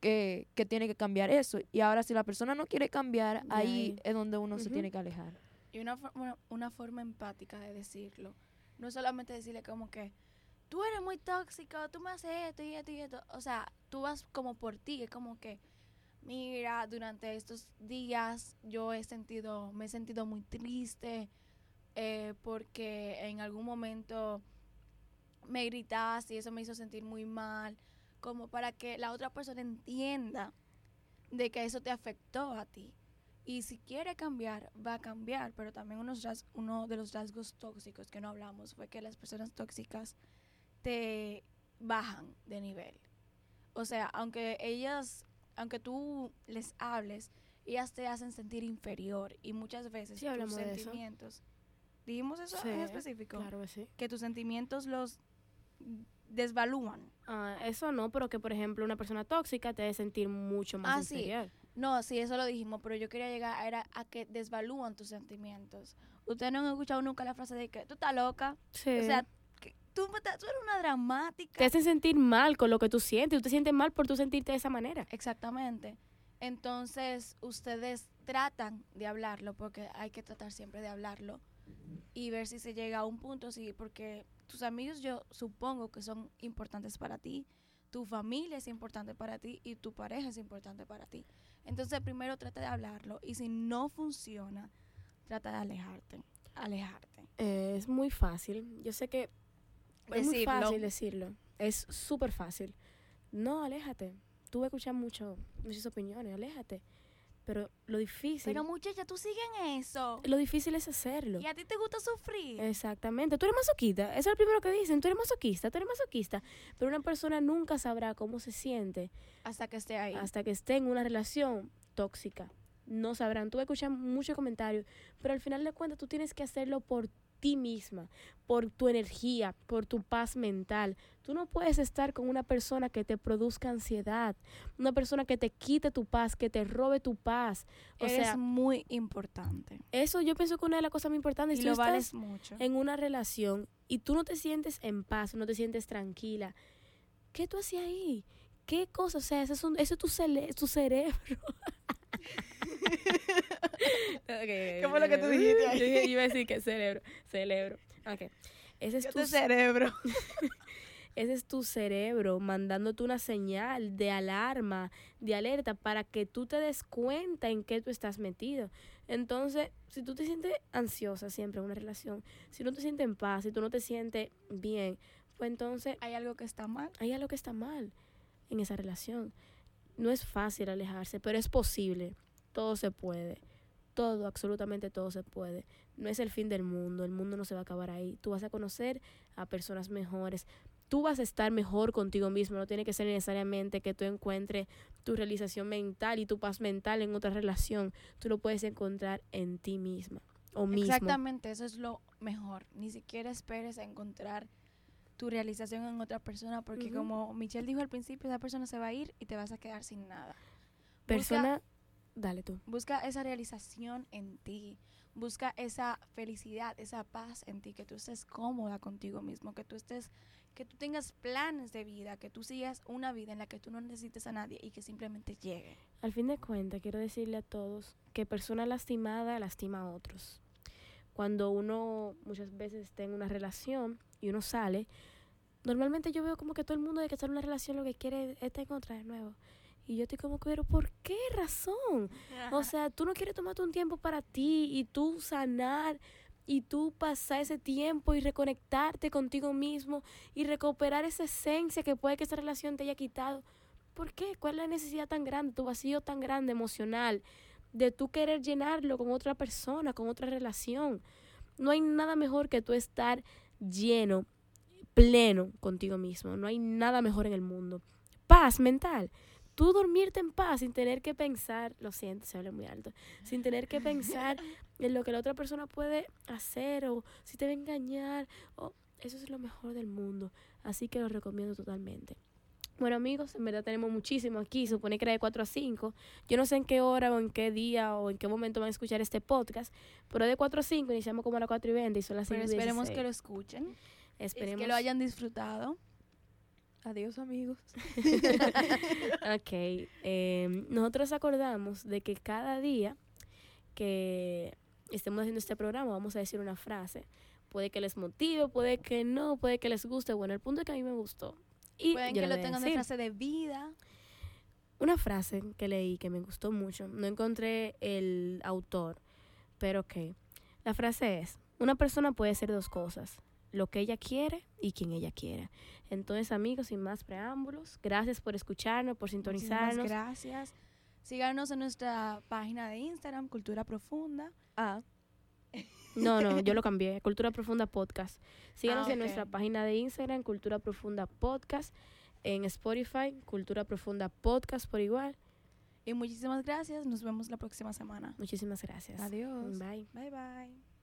que, tiene que cambiar eso. Y ahora si la persona no quiere cambiar, ahí, es donde uno se tiene que alejar. Y una, una forma empática de decirlo. No solamente decirle como que, tú eres muy tóxico, tú me haces esto y esto y esto. O sea, tú vas como por ti, es como que, mira, durante estos días yo he sentido, me he sentido muy triste eh, porque en algún momento me gritaste y eso me hizo sentir muy mal, como para que la otra persona entienda de que eso te afectó a ti. Y si quiere cambiar, va a cambiar, pero también unos uno de los rasgos tóxicos que no hablamos fue que las personas tóxicas te bajan de nivel. O sea, aunque ellas, aunque tú les hables, ellas te hacen sentir inferior y muchas veces tus sentimientos. ¿Dijimos eso en específico? Claro que sí. Que tus sentimientos los desvalúan. Ah, eso no, pero que por ejemplo una persona tóxica te debe sentir mucho más ah, No, sí, eso lo dijimos, pero yo quería llegar a, era a que desvalúan tus sentimientos. Ustedes no han escuchado nunca la frase de que tú estás loca. Sí. O sea, que tú, tú, eres una dramática. Te hacen sentir mal con lo que tú sientes. Tú te sientes mal por tú sentirte de esa manera. Exactamente. Entonces, ustedes tratan de hablarlo, porque hay que tratar siempre de hablarlo y ver si se llega a un punto, sí, porque tus amigos yo supongo que son importantes para ti, tu familia es importante para ti y tu pareja es importante para ti. Entonces primero trata de hablarlo y si no funciona, trata de alejarte, alejarte. Eh, es muy fácil, yo sé que es muy fácil decirlo, es súper fácil. No, aléjate. Tú vas a escuchar mucho, muchas opiniones, aléjate. Pero lo difícil, Pero muchacha, tú sigues en eso. lo difícil es hacerlo. Y a ti te gusta sufrir. Exactamente. Tú eres masoquista. Eso es lo primero que dicen. Tú eres masoquista, tú eres masoquista. Pero una persona nunca sabrá cómo se siente hasta que esté ahí. hasta que esté en una relación tóxica. No sabrán. Tú escuchas muchos comentarios, pero al final de cuentas tú tienes que hacerlo por ti misma, por tu energía, por tu paz mental. Tú no puedes estar con una persona que te produzca ansiedad, una persona que te quite tu paz, que te robe tu paz. O Eres sea, muy importante. eso yo pienso que una de las cosas muy importantes Y tú lo vales mucho. en una relación y tú no te sientes en paz, no te sientes tranquila, ¿qué tú hacías ahí? ¿Qué cosa? O sea, ese es, un- ese es tu cerebro. <laughs> <laughs> ¿Qué fue lo que tú dijiste ahí? Yo iba a decir que cerebro. Cerebro. Ok. Ese es, tu, cerebro. <laughs> ese es tu cerebro mandándote una señal de alarma, de alerta, para que tú te des cuenta en qué tú estás metido. Entonces, si tú te sientes ansiosa siempre en una relación, si no te sientes en paz, si tú no te sientes bien, pues entonces Hay algo que está mal. hay algo que está mal en esa relación. No es fácil alejarse, pero es posible. Todo se puede. Todo, absolutamente todo se puede. No es el fin del mundo. El mundo no se va a acabar ahí. Tú vas a conocer a personas mejores. Tú vas a estar mejor contigo mismo. No tiene que ser necesariamente que tú encuentres tu realización mental y tu paz mental en otra relación. Tú lo puedes encontrar en ti misma o mismo. Exactamente, eso es lo mejor. Ni siquiera esperes a encontrar tu realización en otra persona porque como Michelle dijo al principio, esa persona se va a ir y te vas a quedar sin nada. Busca- Persona, dale tú. Busca esa realización en ti. Busca esa felicidad, esa paz en ti, que tú estés cómoda contigo mismo, que tú estés, que tú tengas planes de vida, que tú sigas una vida en la que tú no necesites a nadie y que simplemente llegue. Al fin de cuentas, quiero decirle a todos que persona lastimada lastima a otros. Cuando uno muchas veces está en una relación y uno sale, normalmente yo veo como que todo el mundo de que está en una relación lo que quiere es estar en otra de nuevo. Y yo estoy como pero ¿por qué razón? O sea, tú no quieres tomarte un tiempo para ti y tú sanar y tú pasar ese tiempo y reconectarte contigo mismo y recuperar esa esencia que puede que esa relación te haya quitado. ¿Por qué? ¿Cuál es la necesidad tan grande, tu vacío tan grande emocional de tú querer llenarlo con otra persona, con otra relación? No hay nada mejor que tú estar lleno, pleno contigo mismo. No hay nada mejor en el mundo. Paz mental. Tú dormirte en paz sin tener que pensar, lo siento, se habla muy alto, sin tener que pensar <laughs> en lo que la otra persona puede hacer o si te va a engañar. O, eso es lo mejor del mundo. Así que lo recomiendo totalmente. Bueno amigos, en verdad tenemos muchísimo aquí, supone que era de 4 a 5. Yo no sé en qué hora o en qué día o en qué momento van a escuchar este podcast, pero de 4 a 5 iniciamos como a las 4 y 20 y son las 5 Pero esperemos 16. que lo escuchen, Esperemos que lo hayan disfrutado. Adiós, amigos. Ok, em, nosotros acordamos de que cada día que estemos haciendo este programa vamos a decir una frase. Puede que les motive, puede que no, puede que les guste. Bueno, el punto es que a mí me gustó. Y Pueden que lo tengan de frase de vida. Una frase que leí que me gustó mucho. No encontré el autor, pero ok. La frase es, una persona puede ser dos cosas, lo que ella quiere y quien ella quiere. Entonces, amigos, sin más preámbulos, gracias por escucharnos, por Muchísimas sintonizarnos. gracias. Síganos en nuestra página de Instagram, Cultura Profunda. Ah, No, no, yo lo cambié. Cultura Profunda Podcast. Síganos Ah, en nuestra página de Instagram, Cultura Profunda Podcast. En Spotify, Cultura Profunda Podcast por igual. Y muchísimas gracias. Nos vemos la próxima semana. Muchísimas gracias. adiós. Bye. Bye bye.